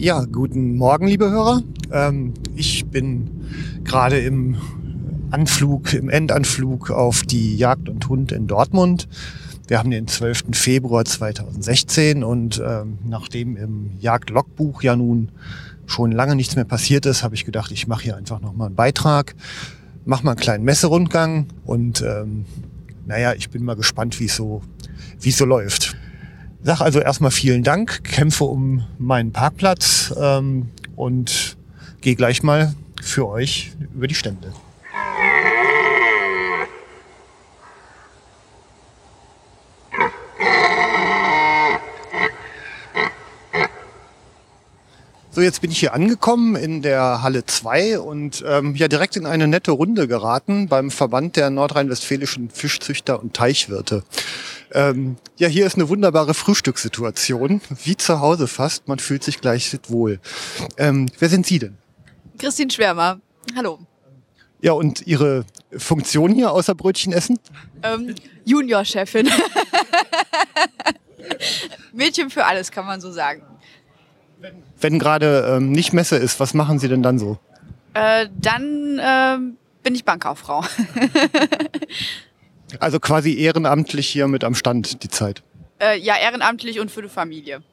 Ja, guten Morgen, liebe Hörer. Ähm, ich bin gerade im Anflug, im Endanflug auf die Jagd und Hund in Dortmund. Wir haben den 12. Februar 2016 und ähm, nachdem im Jagdlogbuch ja nun schon lange nichts mehr passiert ist, habe ich gedacht, ich mache hier einfach nochmal einen Beitrag, mache mal einen kleinen Messerundgang und ähm, naja, ich bin mal gespannt, wie so, wie es so läuft. Sag also erstmal vielen Dank, kämpfe um meinen Parkplatz ähm, und gehe gleich mal für euch über die Stände. So, jetzt bin ich hier angekommen in der Halle 2 und ähm, ja direkt in eine nette Runde geraten beim Verband der nordrhein-westfälischen Fischzüchter und Teichwirte. Ähm, ja, hier ist eine wunderbare Frühstückssituation, wie zu Hause fast. Man fühlt sich gleich wohl. Ähm, wer sind Sie denn? Christine Schwärmer. Hallo. Ja, und Ihre Funktion hier außer Brötchen essen? Ähm, Juniorchefin. Mädchen für alles, kann man so sagen. Wenn gerade ähm, nicht Messe ist, was machen Sie denn dann so? Äh, dann äh, bin ich Bankkauffrau. also quasi ehrenamtlich hier mit am Stand die Zeit. Äh, ja, ehrenamtlich und für die Familie.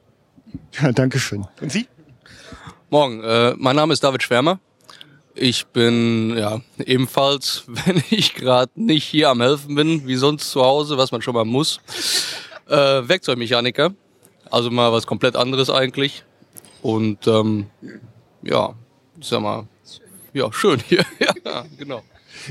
Ja, Dankeschön. Und Sie? Morgen, äh, mein Name ist David Schwärmer. Ich bin ja ebenfalls, wenn ich gerade nicht hier am Helfen bin, wie sonst zu Hause, was man schon mal muss, äh, Werkzeugmechaniker. Also mal was komplett anderes eigentlich. Und ähm, ja, ich sag mal, ja, schön hier. ja, genau.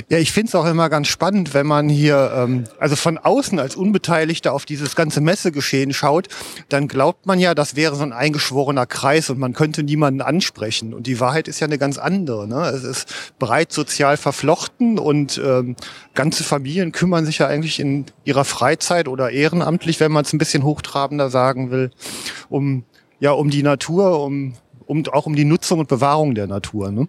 Ja, ich finde es auch immer ganz spannend, wenn man hier, ähm, also von außen als Unbeteiligter auf dieses ganze Messegeschehen schaut, dann glaubt man ja, das wäre so ein eingeschworener Kreis und man könnte niemanden ansprechen. Und die Wahrheit ist ja eine ganz andere. Ne? Es ist breit sozial verflochten und ähm, ganze Familien kümmern sich ja eigentlich in ihrer Freizeit oder ehrenamtlich, wenn man es ein bisschen hochtrabender sagen will, um ja um die Natur, um, um auch um die Nutzung und Bewahrung der Natur. Ne?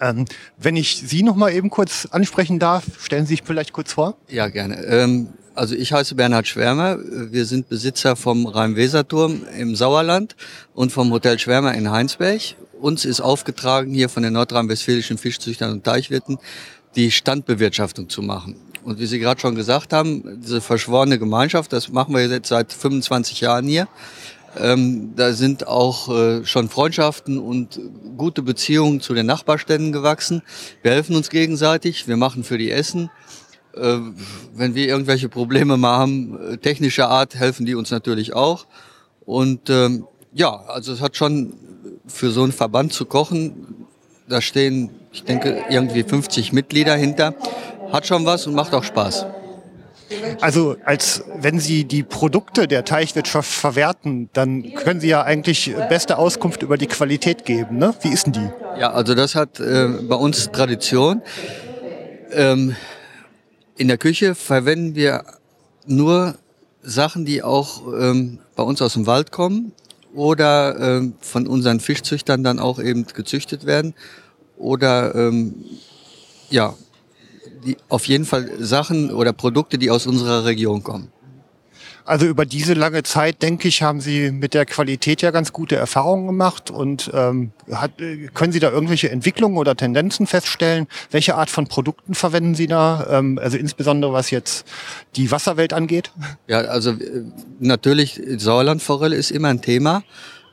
Ähm, wenn ich Sie noch mal eben kurz ansprechen darf, stellen Sie sich vielleicht kurz vor. Ja, gerne. Ähm, also ich heiße Bernhard Schwärmer. Wir sind Besitzer vom Rhein-Weser-Turm im Sauerland und vom Hotel Schwärmer in Heinsberg. Uns ist aufgetragen, hier von den nordrhein-westfälischen Fischzüchtern und Teichwirten die Standbewirtschaftung zu machen. Und wie Sie gerade schon gesagt haben, diese verschworene Gemeinschaft, das machen wir jetzt seit 25 Jahren hier. Ähm, da sind auch äh, schon Freundschaften und gute Beziehungen zu den Nachbarständen gewachsen. Wir helfen uns gegenseitig, wir machen für die Essen. Äh, wenn wir irgendwelche Probleme mal haben, äh, technischer Art, helfen die uns natürlich auch. Und ähm, ja, also es hat schon für so einen Verband zu kochen, da stehen, ich denke, irgendwie 50 Mitglieder hinter, hat schon was und macht auch Spaß. Also als wenn Sie die Produkte der Teichwirtschaft verwerten, dann können Sie ja eigentlich beste Auskunft über die Qualität geben. Ne? Wie ist denn die? Ja, also das hat äh, bei uns Tradition. Ähm, in der Küche verwenden wir nur Sachen, die auch ähm, bei uns aus dem Wald kommen oder ähm, von unseren Fischzüchtern dann auch eben gezüchtet werden oder ähm, ja die, auf jeden Fall Sachen oder Produkte, die aus unserer Region kommen. Also über diese lange Zeit, denke ich, haben Sie mit der Qualität ja ganz gute Erfahrungen gemacht. Und ähm, hat, können Sie da irgendwelche Entwicklungen oder Tendenzen feststellen? Welche Art von Produkten verwenden Sie da? Ähm, also insbesondere was jetzt die Wasserwelt angeht? Ja, also äh, natürlich Sauerlandforelle ist immer ein Thema.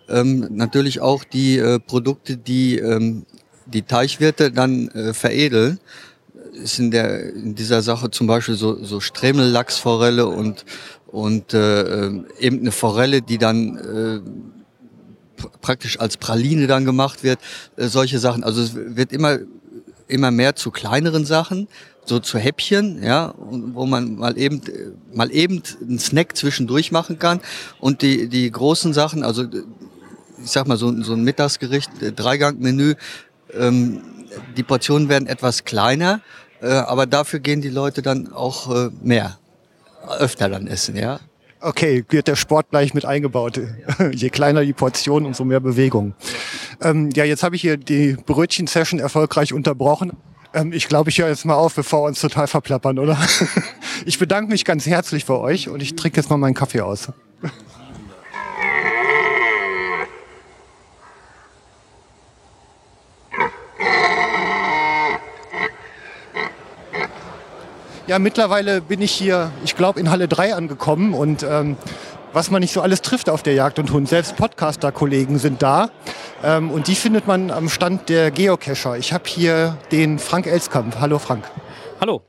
Ähm, natürlich auch die äh, Produkte, die ähm, die Teichwirte dann äh, veredeln ist in der in dieser Sache zum Beispiel so, so Stremellachsforelle und und äh, eben eine Forelle, die dann äh, praktisch als Praline dann gemacht wird, äh, solche Sachen. Also es wird immer immer mehr zu kleineren Sachen, so zu Häppchen, ja, wo man mal eben mal eben einen Snack zwischendurch machen kann und die die großen Sachen, also ich sag mal so, so ein Mittagsgericht, Dreigangmenü, ähm, die Portionen werden etwas kleiner äh, aber dafür gehen die Leute dann auch äh, mehr, öfter dann essen, ja. Okay, wird der Sport gleich mit eingebaut. Je kleiner die Portion, umso mehr Bewegung. Ähm, ja, jetzt habe ich hier die Brötchen-Session erfolgreich unterbrochen. Ähm, ich glaube, ich höre jetzt mal auf, bevor wir uns total verplappern, oder? ich bedanke mich ganz herzlich bei euch und ich trinke jetzt mal meinen Kaffee aus. Ja, mittlerweile bin ich hier, ich glaube, in Halle 3 angekommen und ähm, was man nicht so alles trifft auf der Jagd und Hund. Selbst Podcaster-Kollegen sind da ähm, und die findet man am Stand der Geocacher. Ich habe hier den Frank Elskamp. Hallo Frank. Hallo.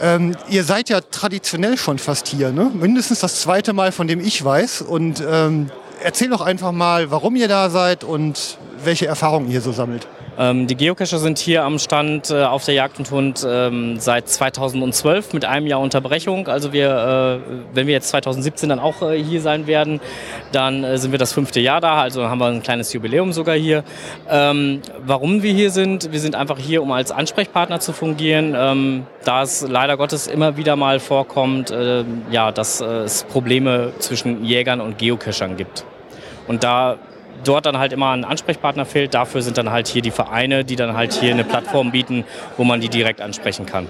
Ähm, ihr seid ja traditionell schon fast hier, ne? mindestens das zweite Mal, von dem ich weiß. Und ähm, erzähl doch einfach mal, warum ihr da seid und welche Erfahrungen ihr so sammelt. Ähm, die Geocacher sind hier am Stand äh, auf der Jagd und Hund ähm, seit 2012 mit einem Jahr Unterbrechung. Also wir, äh, wenn wir jetzt 2017 dann auch äh, hier sein werden, dann sind wir das fünfte Jahr da. Also haben wir ein kleines Jubiläum sogar hier. Ähm, warum wir hier sind? Wir sind einfach hier, um als Ansprechpartner zu fungieren, da es leider Gottes immer wieder mal vorkommt, ja, dass es Probleme zwischen Jägern und Geocachern gibt. Und da dort dann halt immer ein Ansprechpartner fehlt. Dafür sind dann halt hier die Vereine, die dann halt hier eine Plattform bieten, wo man die direkt ansprechen kann.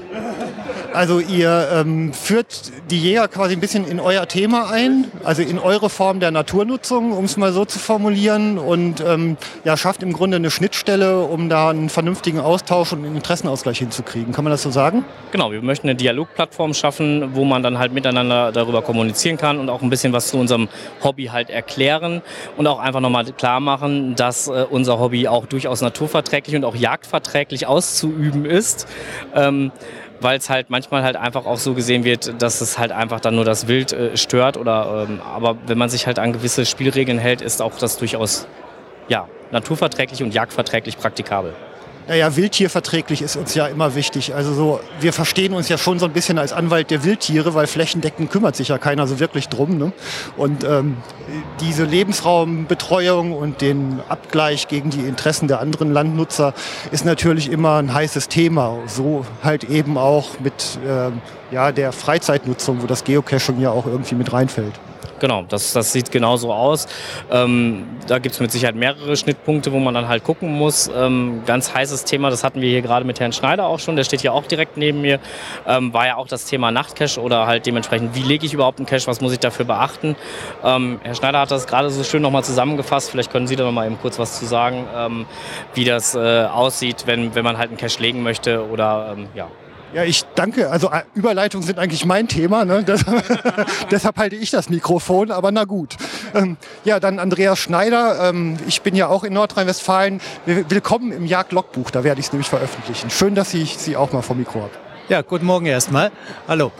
Also ihr ähm, führt die Jäger quasi ein bisschen in euer Thema ein, also in eure Form der Naturnutzung, um es mal so zu formulieren, und ähm, ja, schafft im Grunde eine Schnittstelle, um da einen vernünftigen Austausch und einen Interessenausgleich hinzukriegen. Kann man das so sagen? Genau, wir möchten eine Dialogplattform schaffen, wo man dann halt miteinander darüber kommunizieren kann und auch ein bisschen was zu unserem Hobby halt erklären und auch einfach nochmal klar machen, dass äh, unser Hobby auch durchaus naturverträglich und auch jagdverträglich auszuüben ist. Ähm, weil es halt manchmal halt einfach auch so gesehen wird, dass es halt einfach dann nur das Wild äh, stört oder ähm, aber wenn man sich halt an gewisse Spielregeln hält, ist auch das durchaus ja, naturverträglich und jagdverträglich praktikabel. Naja, wildtierverträglich ist uns ja immer wichtig. Also so, wir verstehen uns ja schon so ein bisschen als Anwalt der Wildtiere, weil flächendeckend kümmert sich ja keiner so wirklich drum. Ne? Und ähm, diese Lebensraumbetreuung und den Abgleich gegen die Interessen der anderen Landnutzer ist natürlich immer ein heißes Thema. So halt eben auch mit ähm, ja, der Freizeitnutzung, wo das Geocaching ja auch irgendwie mit reinfällt. Genau, das, das sieht genauso aus. Ähm, da gibt es mit Sicherheit mehrere Schnittpunkte, wo man dann halt gucken muss. Ähm, ganz heißes Thema, das hatten wir hier gerade mit Herrn Schneider auch schon, der steht hier auch direkt neben mir, ähm, war ja auch das Thema Nachtcache oder halt dementsprechend, wie lege ich überhaupt einen Cache, was muss ich dafür beachten. Ähm, Herr Schneider hat das gerade so schön nochmal zusammengefasst, vielleicht können Sie da nochmal eben kurz was zu sagen, ähm, wie das äh, aussieht, wenn, wenn man halt einen Cache legen möchte oder ähm, ja. Ja, ich danke. Also äh, Überleitungen sind eigentlich mein Thema. Ne? Das, deshalb halte ich das Mikrofon, aber na gut. Ähm, ja, dann Andreas Schneider. Ähm, ich bin ja auch in Nordrhein-Westfalen. Willkommen im Jagd-Logbuch. Da werde ich es nämlich veröffentlichen. Schön, dass ich Sie auch mal vom Mikro habe. Ja, guten Morgen erstmal. Hallo.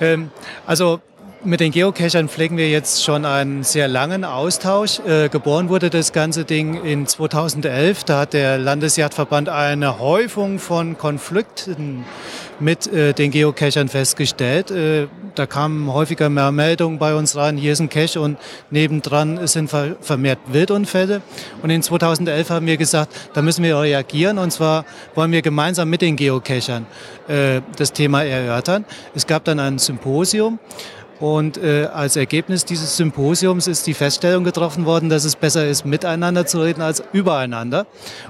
Ähm, also mit den Geocachern pflegen wir jetzt schon einen sehr langen Austausch. Äh, geboren wurde das ganze Ding in 2011. Da hat der Landesjagdverband eine Häufung von Konflikten mit äh, den Geocachern festgestellt. Äh, da kamen häufiger mehr Meldungen bei uns rein, hier ist ein Cache und nebendran sind ver vermehrt Wildunfälle. Und in 2011 haben wir gesagt, da müssen wir reagieren und zwar wollen wir gemeinsam mit den Geocachern äh, das Thema erörtern. Es gab dann ein Symposium und äh, als Ergebnis dieses Symposiums ist die Feststellung getroffen worden, dass es besser ist, miteinander zu reden als übereinander.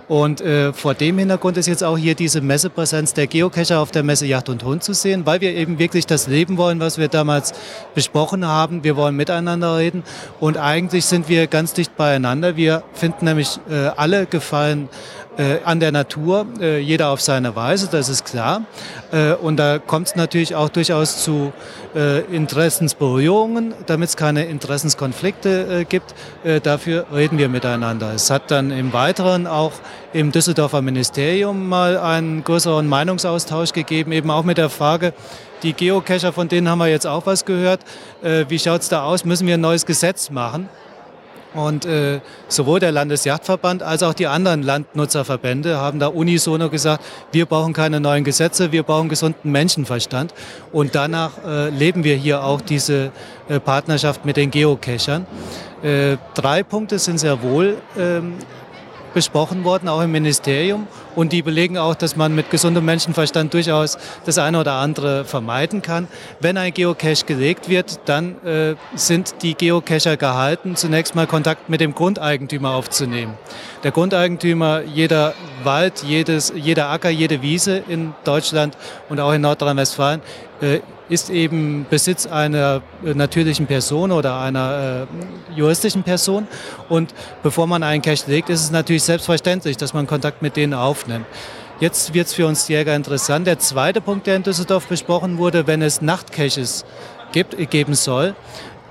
Und äh, vor dem Hintergrund ist jetzt auch hier diese Messepräsenz der Geocacher auf der Messe Yacht und Hund zu sehen, weil wir eben wirklich das Leben wollen, was wir damals besprochen haben. Wir wollen miteinander reden und eigentlich sind wir ganz dicht beieinander. Wir finden nämlich äh, alle Gefallen äh, an der Natur, äh, jeder auf seine Weise, das ist klar. Äh, und da kommt es natürlich auch durchaus zu äh, Interessensberührungen, damit es keine Interessenskonflikte äh, gibt. Äh, dafür reden wir miteinander. Es hat dann im Weiteren auch im Düsseldorfer Ministerium mal einen größeren Meinungsaustausch gegeben, eben auch mit der Frage, die Geocacher, von denen haben wir jetzt auch was gehört. wie schaut es da aus? Müssen wir ein neues Gesetz machen? Und äh, sowohl der Landesjagdverband als auch die anderen Landnutzerverbände haben da unisono gesagt, wir brauchen keine neuen Gesetze, wir brauchen gesunden Menschenverstand. Und danach äh, leben wir hier auch diese äh, Partnerschaft mit den Geocachern. Äh, drei Punkte sind sehr wohl ähm, besprochen worden, auch im Ministerium. Und die belegen auch, dass man mit gesundem Menschenverstand durchaus das eine oder andere vermeiden kann. Wenn ein Geocache gelegt wird, dann äh, sind die Geocacher gehalten, zunächst mal Kontakt mit dem Grundeigentümer aufzunehmen. Der Grundeigentümer, jeder Wald, jedes, jeder Acker, jede Wiese in Deutschland und auch in Nordrhein-Westfalen äh, ist eben Besitz einer äh, natürlichen Person oder einer äh, juristischen Person. Und bevor man einen Cache legt, ist es natürlich selbstverständlich, dass man Kontakt mit denen aufnimmt. Jetzt wird es für uns Jäger interessant. Der zweite Punkt, der in Düsseldorf besprochen wurde, wenn es Nachtcaches gibt, geben soll,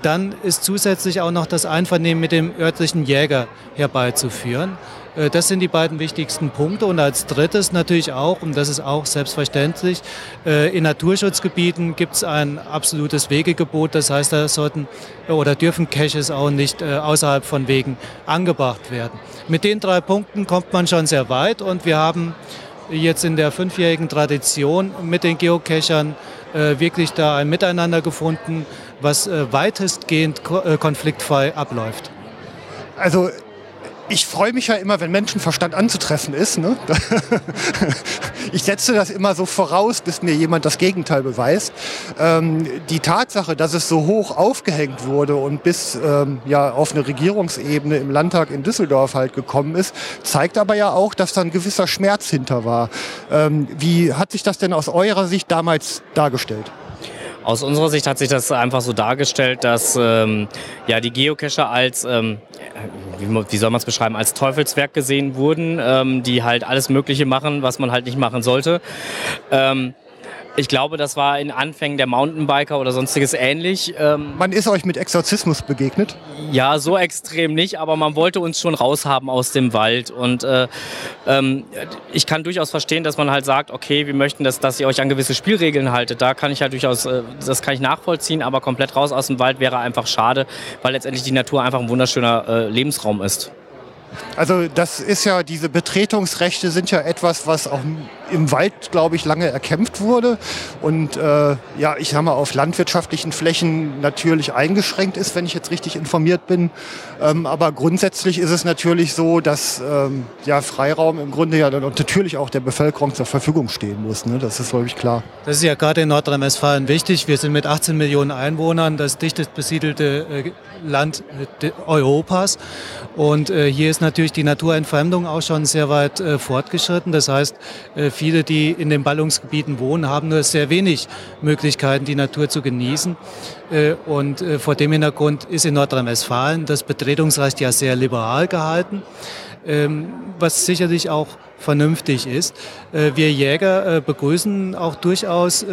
dann ist zusätzlich auch noch das Einvernehmen mit dem örtlichen Jäger herbeizuführen. Äh, das sind die beiden wichtigsten Punkte. Und als drittes natürlich auch, und das ist auch selbstverständlich, äh, in Naturschutzgebieten gibt es ein absolutes Wegegebot. Das heißt, da sollten oder dürfen Caches auch nicht äh, außerhalb von Wegen angebracht werden. Mit den drei Punkten kommt man schon sehr weit und wir haben jetzt in der fünfjährigen Tradition mit den Geocachern wirklich da ein Miteinander gefunden, was weitestgehend konfliktfrei abläuft. Also ich freue mich ja immer, wenn Menschenverstand anzutreffen ist. Ne? ich setze das immer so voraus, bis mir jemand das Gegenteil beweist. Ähm, die Tatsache, dass es so hoch aufgehängt wurde und bis ähm, ja auf eine Regierungsebene im Landtag in Düsseldorf halt gekommen ist, zeigt aber ja auch, dass da ein gewisser Schmerz hinter war. Ähm, wie hat sich das denn aus eurer Sicht damals dargestellt? Aus unserer Sicht hat sich das einfach so dargestellt, dass ähm, ja, die Geocacher als, ähm, wie, soll man es beschreiben, als Teufelswerk gesehen wurden, ähm, die halt alles Mögliche machen, was man halt nicht machen sollte. Ich glaube, das war in Anfängen der Mountainbiker oder sonstiges ähnlich. Ähm, man ist euch mit Exorzismus begegnet? Ja, so extrem nicht, aber man wollte uns schon raushaben aus dem Wald. Und äh, ähm, ich kann durchaus verstehen, dass man halt sagt, okay, wir möchten, dass, dass ihr euch an gewisse Spielregeln haltet. Da kann ich halt durchaus, äh, das kann ich nachvollziehen, aber komplett raus aus dem Wald wäre einfach schade, weil letztendlich die Natur einfach ein wunderschöner äh, Lebensraum ist. Also das ist ja, diese Betretungsrechte sind ja etwas, was auch im Wald, glaube ich, lange erkämpft wurde und äh, ja, ich sage mal, auf landwirtschaftlichen Flächen natürlich eingeschränkt ist, wenn ich jetzt richtig informiert bin. Ähm, aber grundsätzlich ist es natürlich so, dass ähm, ja Freiraum im Grunde ja dann natürlich auch der Bevölkerung zur Verfügung stehen muss. Ne? Das ist, glaube ich, klar. Das ist ja gerade in Nordrhein-Westfalen wichtig. Wir sind mit 18 Millionen Einwohnern das dichtest besiedelte äh, Land Europas und äh, hier ist natürlich die Naturentfremdung auch schon sehr weit äh, fortgeschritten. Das heißt, äh, viele, die in den Ballungsgebieten wohnen, haben nur sehr wenig Möglichkeiten, die Natur zu genießen. Äh, und äh, vor dem Hintergrund ist in Nordrhein-Westfalen das Betretungsrecht ja sehr liberal gehalten, ähm, was sicherlich auch vernünftig ist. Äh, wir Jäger begrüßen auch durchaus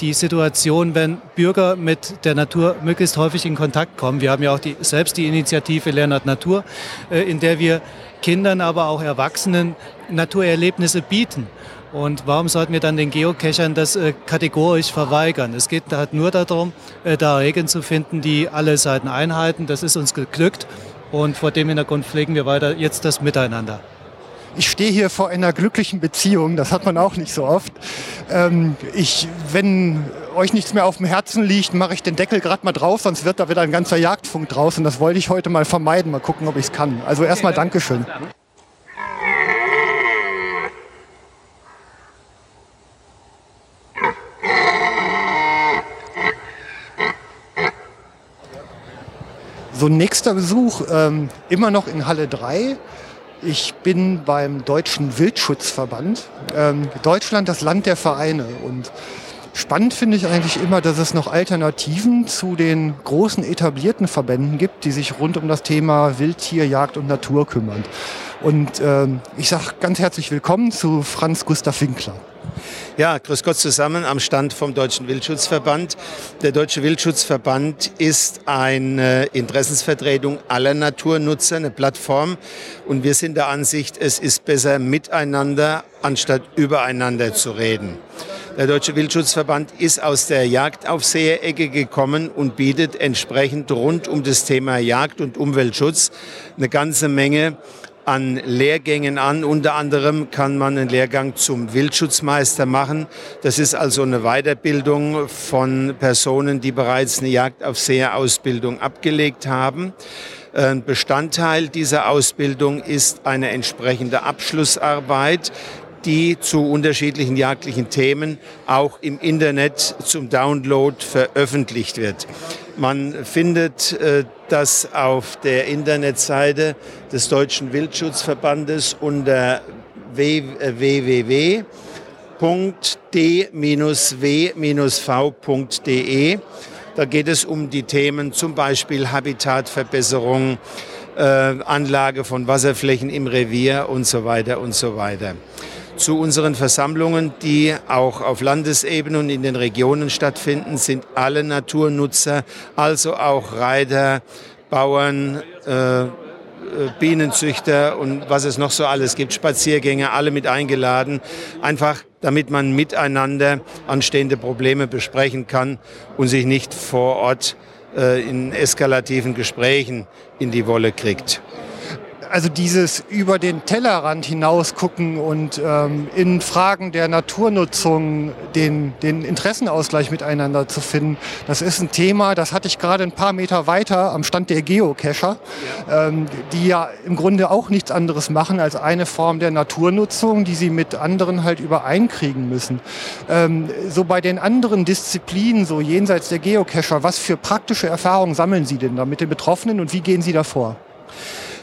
die Situation, wenn Bürger mit der Natur möglichst häufig in Kontakt kommen. Wir haben ja auch die, selbst die Initiative Lernert Natur, in der wir Kindern, aber auch Erwachsenen Naturerlebnisse bieten. Und warum sollten wir dann den Geocachern das äh, kategorisch verweigern? Es geht halt nur darum, äh, da Regeln zu finden, die alle Seiten einhalten. Das ist uns geglückt und vor dem Hintergrund pflegen wir weiter jetzt das Miteinander. Ich stehe hier vor einer glücklichen Beziehung, das hat man auch nicht so oft. Ähm, ich, wenn euch nichts mehr auf dem Herzen liegt, mache ich den Deckel gerade mal drauf, sonst wird da wieder ein ganzer Jagdfunk draus und das wollte ich heute mal vermeiden. Mal gucken, ob ich es kann. Also erstmal Dankeschön. So, nächster Besuch, ähm, immer noch in Halle 3. Ich bin beim Deutschen Wildschutzverband. Ähm, Deutschland, das Land der Vereine. Und spannend finde ich eigentlich immer, dass es noch Alternativen zu den großen etablierten Verbänden gibt, die sich rund um das Thema Wildtier, Jagd und Natur kümmern. Und ähm, ich sage ganz herzlich willkommen zu Franz Gustav Winkler. Ja, grüß Gott zusammen am Stand vom Deutschen Wildschutzverband. Der Deutsche Wildschutzverband ist eine Interessensvertretung aller Naturnutzer, eine Plattform. Und wir sind der Ansicht, es ist besser miteinander, anstatt übereinander zu reden. Der Deutsche Wildschutzverband ist aus der Jagdaufseherecke gekommen und bietet entsprechend rund um das Thema Jagd und Umweltschutz eine ganze Menge an Lehrgängen an. Unter anderem kann man einen Lehrgang zum Wildschutzmeister machen. Das ist also eine Weiterbildung von Personen, die bereits eine Jagdaufseherausbildung abgelegt haben. Bestandteil dieser Ausbildung ist eine entsprechende Abschlussarbeit, die zu unterschiedlichen jagdlichen Themen auch im Internet zum Download veröffentlicht wird. Man findet äh, das auf der Internetseite des Deutschen Wildschutzverbandes unter www.d-w-v.de. Da geht es um die Themen zum Beispiel Habitatverbesserung, äh, Anlage von Wasserflächen im Revier und so weiter und so weiter. Zu unseren Versammlungen, die auch auf Landesebene und in den Regionen stattfinden, sind alle Naturnutzer, also auch Reiter, Bauern, äh, äh, Bienenzüchter und was es noch so alles gibt, Spaziergänger, alle mit eingeladen. Einfach damit man miteinander anstehende Probleme besprechen kann und sich nicht vor Ort äh, in eskalativen Gesprächen in die Wolle kriegt also dieses über den Tellerrand hinaus gucken und ähm, in Fragen der Naturnutzung den, den Interessenausgleich miteinander zu finden, das ist ein Thema, das hatte ich gerade ein paar Meter weiter am Stand der Geocacher, ja. Ähm, die ja im Grunde auch nichts anderes machen als eine Form der Naturnutzung, die sie mit anderen halt übereinkriegen müssen. Ähm, so bei den anderen Disziplinen, so jenseits der Geocacher, was für praktische Erfahrungen sammeln Sie denn da mit den Betroffenen und wie gehen Sie davor?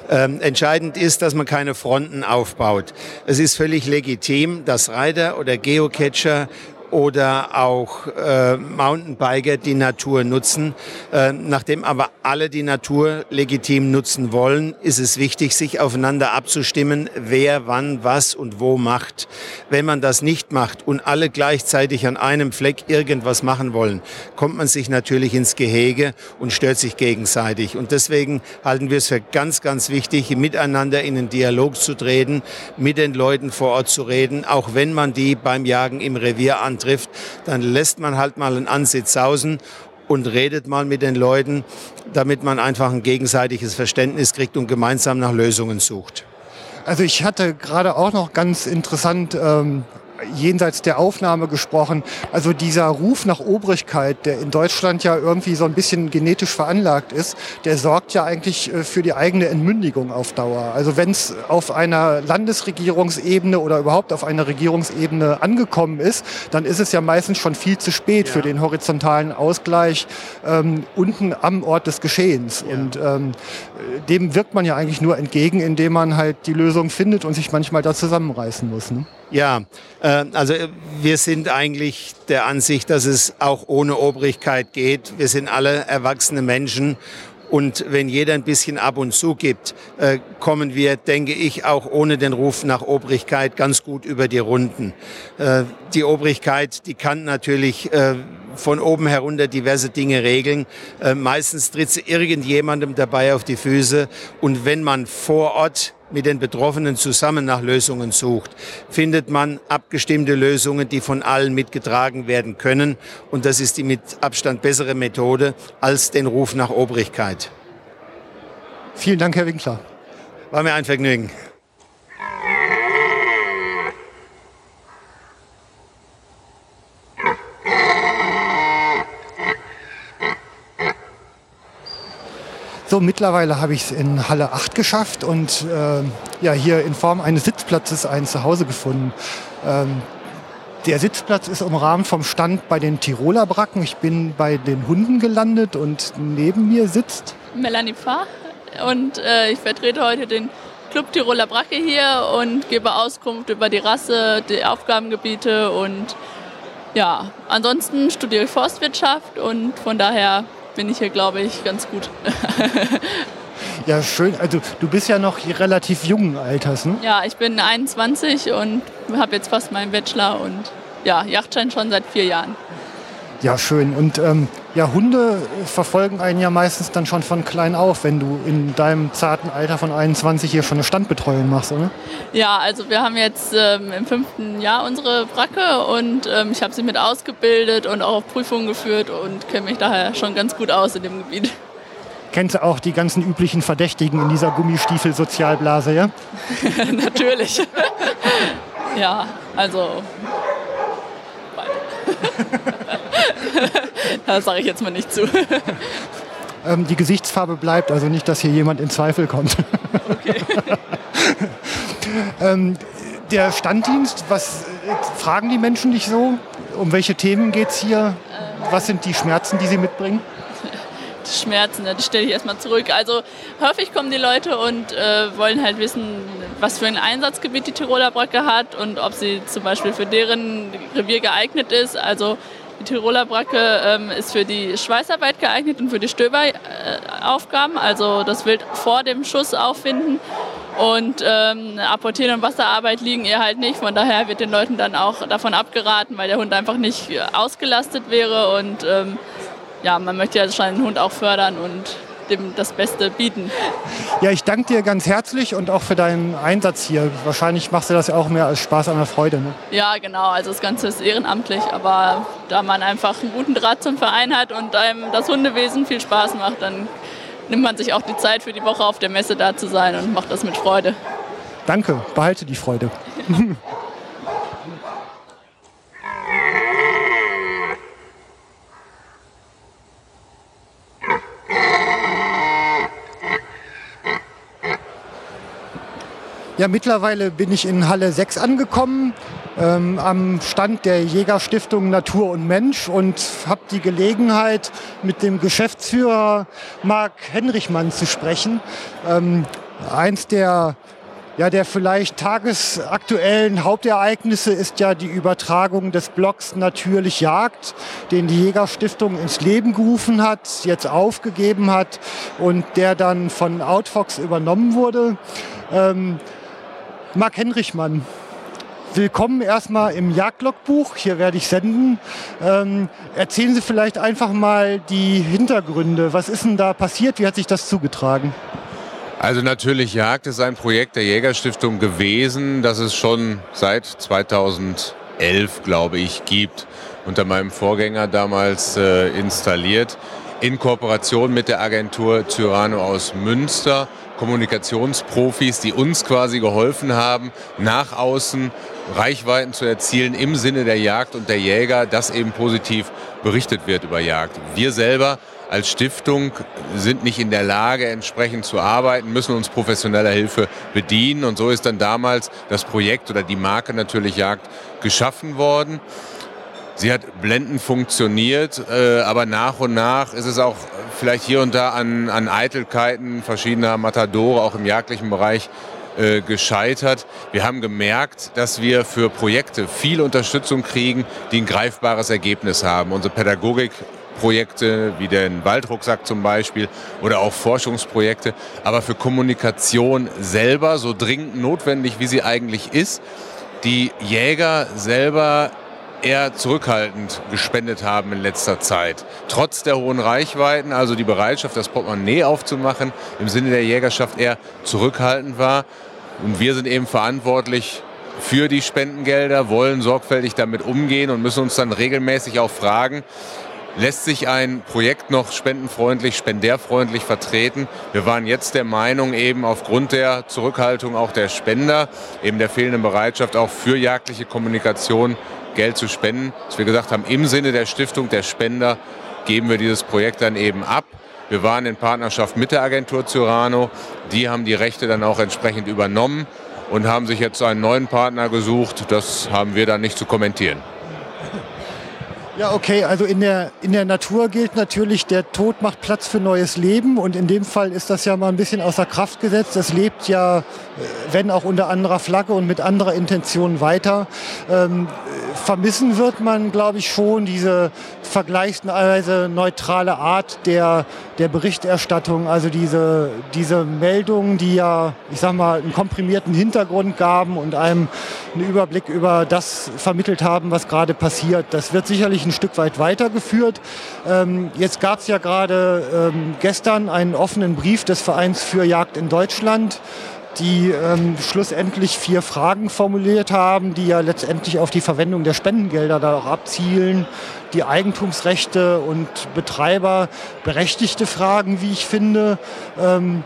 Ähm, entscheidend ist, dass man keine Fronten aufbaut. Es ist völlig legitim, dass Reiter oder Geocacher oder auch äh, Mountainbiker die Natur nutzen. Äh, nachdem aber alle die Natur legitim nutzen wollen, ist es wichtig, sich aufeinander abzustimmen, wer wann was und wo macht. Wenn man das nicht macht und alle gleichzeitig an einem Fleck irgendwas machen wollen, kommt man sich natürlich ins Gehege und stört sich gegenseitig. Und deswegen halten wir es für ganz, ganz wichtig, miteinander in den Dialog zu treten, mit den Leuten vor Ort zu reden, auch wenn man die beim Jagen im Revier antrifft trifft, dann lässt man halt mal einen Ansitz sausen und redet mal mit den Leuten, damit man einfach ein gegenseitiges Verständnis kriegt und gemeinsam nach Lösungen sucht. Also ich hatte gerade auch noch ganz interessant ähm, jenseits der Aufnahme gesprochen. Also dieser Ruf nach Obrigkeit, der in Deutschland ja irgendwie so ein bisschen genetisch veranlagt ist, der sorgt ja eigentlich äh, für die eigene Entmündigung auf Dauer. Also wenn es auf einer Landesregierungsebene oder überhaupt auf einer Regierungsebene angekommen ist, dann ist es ja meistens schon viel zu spät ja. für den horizontalen Ausgleich ähm, unten am Ort des Geschehens. Ja. Und ähm, dem wirkt man ja eigentlich nur entgegen, indem man halt die Lösung findet und sich manchmal da zusammenreißen muss. Ne? Ja, äh, also wir sind eigentlich der Ansicht, dass es auch ohne Obrigkeit geht. Wir sind alle erwachsene Menschen und wenn jeder ein bisschen ab und zu gibt, äh, kommen wir, denke ich, auch ohne den Ruf nach Obrigkeit ganz gut über die Runden. Äh, die Obrigkeit, die kann natürlich äh, von oben herunter diverse Dinge regeln. Äh, meistens tritt sie irgendjemandem dabei auf die Füße. Und wenn man vor Ort mit den Betroffenen zusammen nach Lösungen sucht, findet man abgestimmte Lösungen, die von allen mitgetragen werden können. Und das ist die mit Abstand bessere Methode als den Ruf nach Obrigkeit. Vielen Dank, Herr Winkler. War mir ein Vergnügen. So, mittlerweile habe ich es in Halle 8 geschafft und äh, ja, hier in Form eines Sitzplatzes ein Zuhause gefunden. Ähm, der Sitzplatz ist umrahmt vom Stand bei den Tiroler Bracken. Ich bin bei den Hunden gelandet und neben mir sitzt Melanie Pfarr und äh, ich vertrete heute den Club Tiroler Bracke hier und gebe Auskunft über die Rasse, die Aufgabengebiete und ja, ansonsten studiere ich Forstwirtschaft und von daher bin ich hier, glaube ich, ganz gut. ja, schön. Also du bist ja noch relativ jungen Alters, ne? Ja, ich bin 21 und habe jetzt fast meinen Bachelor und ja, Yachtschein schon seit vier Jahren. Ja, schön. Und ähm, ja, Hunde verfolgen einen ja meistens dann schon von klein auf, wenn du in deinem zarten Alter von 21 hier schon eine Standbetreuung machst, oder? Ja, also wir haben jetzt ähm, im fünften Jahr unsere Bracke und ähm, ich habe sie mit ausgebildet und auch auf Prüfungen geführt und kenne mich daher schon ganz gut aus in dem Gebiet. Kennst du auch die ganzen üblichen Verdächtigen in dieser Gummistiefel-Sozialblase, ja? Natürlich. ja, also das sage ich jetzt mal nicht zu. Ähm, die Gesichtsfarbe bleibt, also nicht, dass hier jemand in Zweifel kommt. Okay. ähm, der Standdienst, was äh, fragen die Menschen dich so? Um welche Themen geht es hier? Was sind die Schmerzen, die sie mitbringen? Schmerzen, die stelle ich erstmal zurück. Also häufig kommen die Leute und äh, wollen halt wissen, was für ein Einsatzgebiet die Tiroler Bracke hat und ob sie zum Beispiel für deren Revier geeignet ist. Also die Tiroler Bracke ähm, ist für die Schweißarbeit geeignet und für die Stöberaufgaben, also das Wild vor dem Schuss auffinden. Und ähm, Apportieren und Wasserarbeit liegen ihr halt nicht. Von daher wird den Leuten dann auch davon abgeraten, weil der Hund einfach nicht ausgelastet wäre. Und ähm, ja, man möchte ja schon den Hund auch fördern und dem das Beste bieten. Ja, ich danke dir ganz herzlich und auch für deinen Einsatz hier. Wahrscheinlich machst du das ja auch mehr als Spaß an der Freude. Ne? Ja, genau. Also das Ganze ist ehrenamtlich, aber da man einfach einen guten Draht zum Verein hat und einem das Hundewesen viel Spaß macht, dann nimmt man sich auch die Zeit für die Woche auf der Messe da zu sein und macht das mit Freude. Danke, behalte die Freude. Ja, mittlerweile bin ich in Halle 6 angekommen, ähm, am Stand der Jägerstiftung Natur und Mensch und habe die Gelegenheit, mit dem Geschäftsführer Marc Henrichmann zu sprechen. Ähm, eins der ja, der vielleicht tagesaktuellen Hauptereignisse ist ja die Übertragung des Blogs Natürlich Jagd, den die Jägerstiftung ins Leben gerufen hat, jetzt aufgegeben hat und der dann von Outfox übernommen wurde. Ähm, Marc Henrichmann, willkommen erstmal im Jagdlogbuch. Hier werde ich senden. Ähm, erzählen Sie vielleicht einfach mal die Hintergründe. Was ist denn da passiert? Wie hat sich das zugetragen? Also natürlich Jagd ist ein Projekt der Jägerstiftung gewesen, das es schon seit 2011, glaube ich, gibt. Unter meinem Vorgänger damals äh, installiert. In Kooperation mit der Agentur Cyrano aus Münster Kommunikationsprofis, die uns quasi geholfen haben, nach außen Reichweiten zu erzielen im Sinne der Jagd und der Jäger, dass eben positiv berichtet wird über Jagd. Wir selber als Stiftung sind nicht in der Lage, entsprechend zu arbeiten, müssen uns professioneller Hilfe bedienen. Und so ist dann damals das Projekt oder die Marke natürlich Jagd geschaffen worden. Sie hat blendend funktioniert, äh, aber nach und nach ist es auch vielleicht hier und da an, an Eitelkeiten verschiedener Matadore, auch im jagdlichen Bereich, äh, gescheitert. Wir haben gemerkt, dass wir für Projekte viel Unterstützung kriegen, die ein greifbares Ergebnis haben. Unsere Pädagogikprojekte wie den Waldrucksack zum Beispiel oder auch Forschungsprojekte. Aber für Kommunikation selber, so dringend notwendig, wie sie eigentlich ist, die Jäger selber eher zurückhaltend gespendet haben in letzter Zeit. Trotz der hohen Reichweiten, also die Bereitschaft, das Portemonnaie aufzumachen, im Sinne der Jägerschaft eher zurückhaltend war. Und wir sind eben verantwortlich für die Spendengelder, wollen sorgfältig damit umgehen und müssen uns dann regelmäßig auch fragen, lässt sich ein Projekt noch spendenfreundlich, spendärfreundlich vertreten. Wir waren jetzt der Meinung, eben aufgrund der Zurückhaltung auch der Spender, eben der fehlenden Bereitschaft auch für jagdliche Kommunikation Geld zu spenden, dass wir gesagt haben, im Sinne der Stiftung der Spender geben wir dieses Projekt dann eben ab. Wir waren in Partnerschaft mit der Agentur Cyrano. Die haben die Rechte dann auch entsprechend übernommen und haben sich jetzt einen neuen Partner gesucht. Das haben wir dann nicht zu kommentieren. Ja, okay, also in der, in der Natur gilt natürlich, der Tod macht Platz für neues Leben und in dem Fall ist das ja mal ein bisschen außer Kraft gesetzt. Es lebt ja, äh, wenn auch unter anderer Flagge und mit anderer Intention weiter. Ähm, vermissen wird man, glaube ich, schon diese vergleichsweise neutrale Art der, der Berichterstattung. Also diese, diese Meldungen, die ja, ich sag mal, einen komprimierten Hintergrund gaben und einem einen Überblick über das vermittelt haben, was gerade passiert. Das wird sicherlich ein Stück weit weitergeführt. Ähm, jetzt gab es ja gerade ähm, gestern einen offenen Brief des Vereins für Jagd in Deutschland die ähm, schlussendlich vier Fragen formuliert haben, die ja letztendlich auf die Verwendung der Spendengelder da auch abzielen. Die Eigentumsrechte und Betreiber berechtigte Fragen, wie ich finde. Ähm,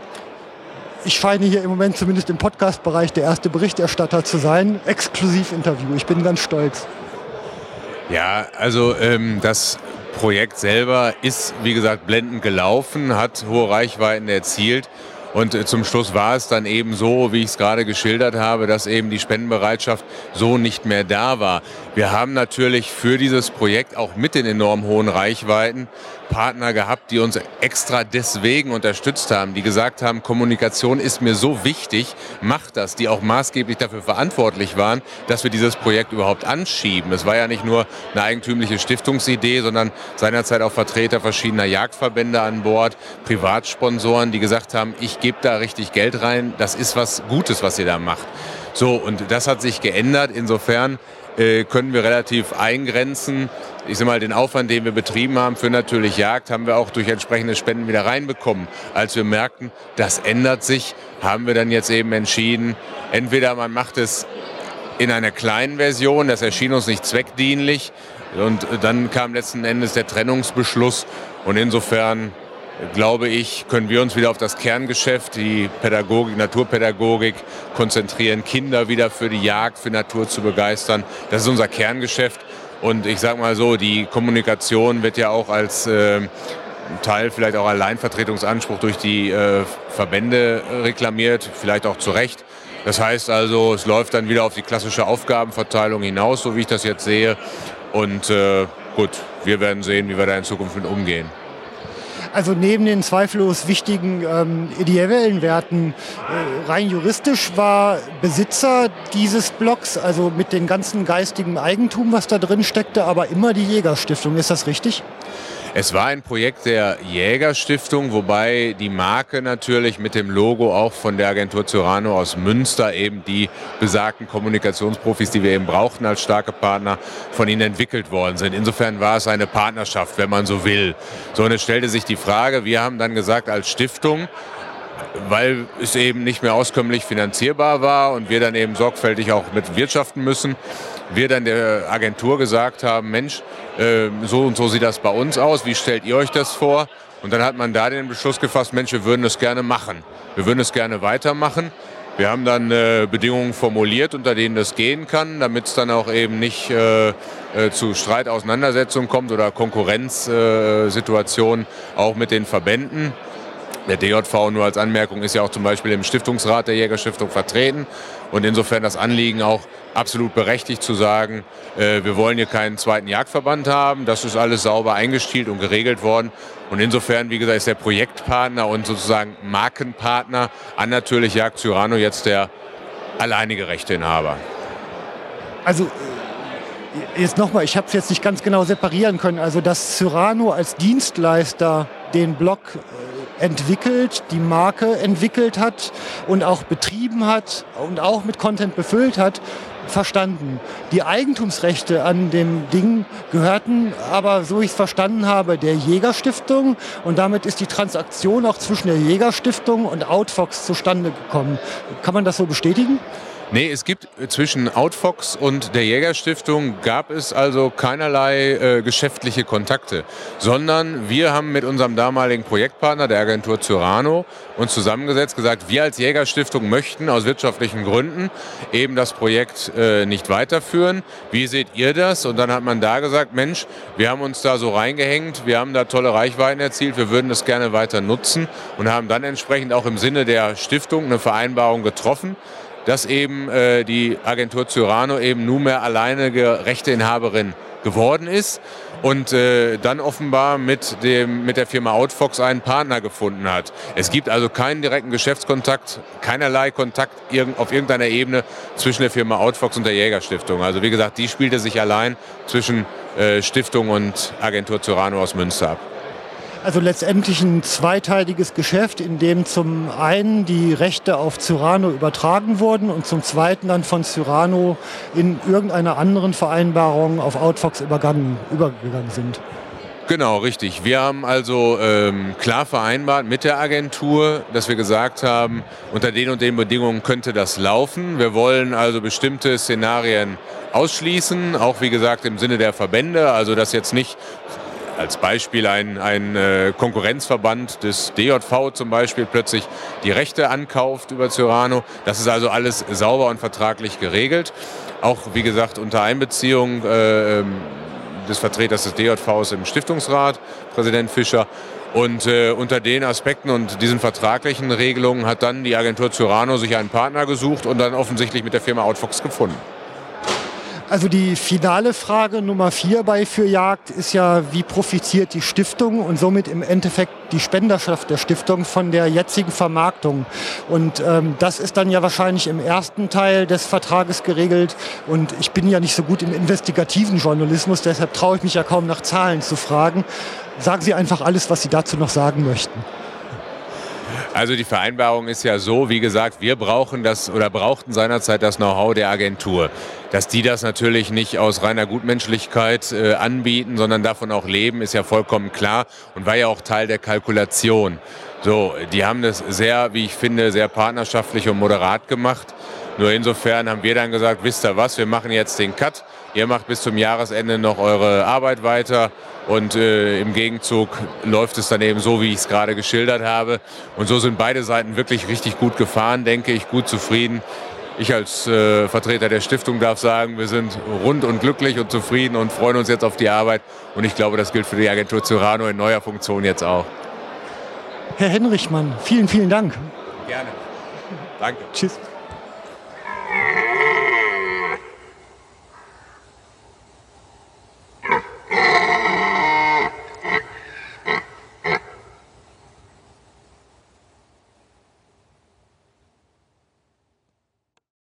ich scheine hier im Moment zumindest im Podcast-Bereich der erste Berichterstatter zu sein. Exklusivinterview. Ich bin ganz stolz. Ja, also ähm, das Projekt selber ist, wie gesagt, blendend gelaufen, hat hohe Reichweiten erzielt. Und äh, zum Schluss war es dann eben so, wie ich es gerade geschildert habe, dass eben die Spendenbereitschaft so nicht mehr da war. Wir haben natürlich für dieses Projekt auch mit den enorm hohen Reichweiten Partner gehabt, die uns extra deswegen unterstützt haben, die gesagt haben, Kommunikation ist mir so wichtig, macht das, die auch maßgeblich dafür verantwortlich waren, dass wir dieses Projekt überhaupt anschieben. Es war ja nicht nur eine eigentümliche Stiftungsidee, sondern seinerzeit auch Vertreter verschiedener Jagdverbände an Bord, Privatsponsoren, die gesagt haben, ich ich gebe da richtig Geld rein, das ist was Gutes, was ihr da macht. So, und das hat sich geändert. Insofern äh, können wir relativ eingrenzen. Ich sag mal, den Aufwand, den wir betrieben haben für natürlich Jagd, haben wir auch durch entsprechende Spenden wieder reinbekommen. Als wir merkten, das ändert sich, haben wir dann jetzt eben entschieden, entweder man macht es in einer kleinen Version, das erschien uns nicht zweckdienlich, und dann kam letzten Endes der Trennungsbeschluss. Und insofern glaube ich, können wir uns wieder auf das Kerngeschäft, die Pädagogik, Naturpädagogik konzentrieren, Kinder wieder für die Jagd, für Natur zu begeistern. Das ist unser Kerngeschäft. Und ich sage mal so, die Kommunikation wird ja auch als äh, Teil vielleicht auch Alleinvertretungsanspruch durch die äh, Verbände reklamiert, vielleicht auch zu Recht. Das heißt also, es läuft dann wieder auf die klassische Aufgabenverteilung hinaus, so wie ich das jetzt sehe. Und äh, gut, wir werden sehen, wie wir da in Zukunft mit umgehen. Also neben den zweifellos wichtigen ähm, ideellen Werten, äh, rein juristisch war Besitzer dieses Blocks, also mit dem ganzen geistigen Eigentum, was da drin steckte, aber immer die Jägerstiftung. Ist das richtig? Es war ein Projekt der Jägerstiftung, wobei die Marke natürlich mit dem Logo auch von der Agentur Cyrano aus Münster eben die besagten Kommunikationsprofis, die wir eben brauchten als starke Partner, von ihnen entwickelt worden sind. Insofern war es eine Partnerschaft, wenn man so will. So, und es stellte sich die Frage, wir haben dann gesagt, als Stiftung, weil es eben nicht mehr auskömmlich finanzierbar war und wir dann eben sorgfältig auch mit wirtschaften müssen, wir dann der Agentur gesagt haben, Mensch, äh, so und so sieht das bei uns aus, wie stellt ihr euch das vor? Und dann hat man da den Beschluss gefasst, Mensch, wir würden es gerne machen. Wir würden es gerne weitermachen. Wir haben dann äh, Bedingungen formuliert, unter denen das gehen kann, damit es dann auch eben nicht äh, äh, zu Streit, Auseinandersetzungen kommt oder Konkurrenzsituationen auch mit den Verbänden. Der DJV nur als Anmerkung ist ja auch zum Beispiel im Stiftungsrat der Jägerstiftung vertreten und insofern das Anliegen auch absolut berechtigt zu sagen, äh, wir wollen hier keinen zweiten Jagdverband haben. Das ist alles sauber eingestielt und geregelt worden. Und insofern, wie gesagt, ist der Projektpartner und sozusagen Markenpartner an natürlich Jagd Cyrano jetzt der alleinige Rechteinhaber. Also äh, jetzt nochmal, ich habe es jetzt nicht ganz genau separieren können. Also dass Cyrano als Dienstleister den Block äh, entwickelt, die Marke entwickelt hat und auch betrieben hat und auch mit Content befüllt hat, verstanden. Die Eigentumsrechte an dem Ding gehörten aber, so ich es verstanden habe, der Jägerstiftung und damit ist die Transaktion auch zwischen der Jägerstiftung und Outfox zustande gekommen. Kann man das so bestätigen? Nee, es gibt zwischen Outfox und der Jägerstiftung gab es also keinerlei äh, geschäftliche Kontakte, sondern wir haben mit unserem damaligen Projektpartner, der Agentur Cyrano, uns zusammengesetzt, gesagt, wir als Jägerstiftung möchten aus wirtschaftlichen Gründen eben das Projekt äh, nicht weiterführen. Wie seht ihr das? Und dann hat man da gesagt, Mensch, wir haben uns da so reingehängt, wir haben da tolle Reichweiten erzielt, wir würden das gerne weiter nutzen und haben dann entsprechend auch im Sinne der Stiftung eine Vereinbarung getroffen dass eben äh, die Agentur Cyrano eben nunmehr alleinige Rechteinhaberin geworden ist und äh, dann offenbar mit, dem, mit der Firma Outfox einen Partner gefunden hat. Es gibt also keinen direkten Geschäftskontakt, keinerlei Kontakt auf irgendeiner Ebene zwischen der Firma Outfox und der Jägerstiftung. Also wie gesagt, die spielte sich allein zwischen äh, Stiftung und Agentur Cyrano aus Münster ab. Also letztendlich ein zweiteiliges Geschäft, in dem zum einen die Rechte auf Cyrano übertragen wurden und zum zweiten dann von Cyrano in irgendeiner anderen Vereinbarung auf Outfox übergegangen sind. Genau, richtig. Wir haben also ähm, klar vereinbart mit der Agentur, dass wir gesagt haben, unter den und den Bedingungen könnte das laufen. Wir wollen also bestimmte Szenarien ausschließen, auch wie gesagt im Sinne der Verbände, also dass jetzt nicht als Beispiel ein, ein äh, Konkurrenzverband des DJV zum Beispiel plötzlich die Rechte ankauft über Cyrano. Das ist also alles sauber und vertraglich geregelt. Auch wie gesagt unter Einbeziehung äh, ähm, des Vertreters des DJVs im Stiftungsrat, Präsident Fischer. Und äh, unter den Aspekten und diesen vertraglichen Regelungen hat dann die Agentur Cyrano sich einen Partner gesucht und dann offensichtlich mit der Firma Outfox gefunden. Also die finale Frage Nummer vier bei Für Jagd ist ja, wie profitiert die Stiftung und somit im Endeffekt die Spenderschaft der Stiftung von der jetzigen Vermarktung. Und ähm, das ist dann ja wahrscheinlich im ersten Teil des Vertrages geregelt. Und ich bin ja nicht so gut im investigativen Journalismus, deshalb traue ich mich ja kaum nach Zahlen zu fragen. Sagen Sie einfach alles, was Sie dazu noch sagen möchten. Also die Vereinbarung ist ja so, wie gesagt, wir brauchen das oder brauchten seinerzeit das Know-how der Agentur. Dass die das natürlich nicht aus reiner Gutmenschlichkeit äh, anbieten, sondern davon auch leben, ist ja vollkommen klar und war ja auch Teil der Kalkulation. So, die haben das sehr, wie ich finde, sehr partnerschaftlich und moderat gemacht. Nur insofern haben wir dann gesagt, wisst ihr was, wir machen jetzt den Cut. Ihr macht bis zum Jahresende noch eure Arbeit weiter und äh, im Gegenzug läuft es dann eben so, wie ich es gerade geschildert habe. Und so sind beide Seiten wirklich richtig gut gefahren, denke ich, gut zufrieden. Ich als äh, Vertreter der Stiftung darf sagen, wir sind rund und glücklich und zufrieden und freuen uns jetzt auf die Arbeit. Und ich glaube, das gilt für die Agentur Cyrano in neuer Funktion jetzt auch. Herr Henrichmann, vielen, vielen Dank. Gerne. Danke. Tschüss.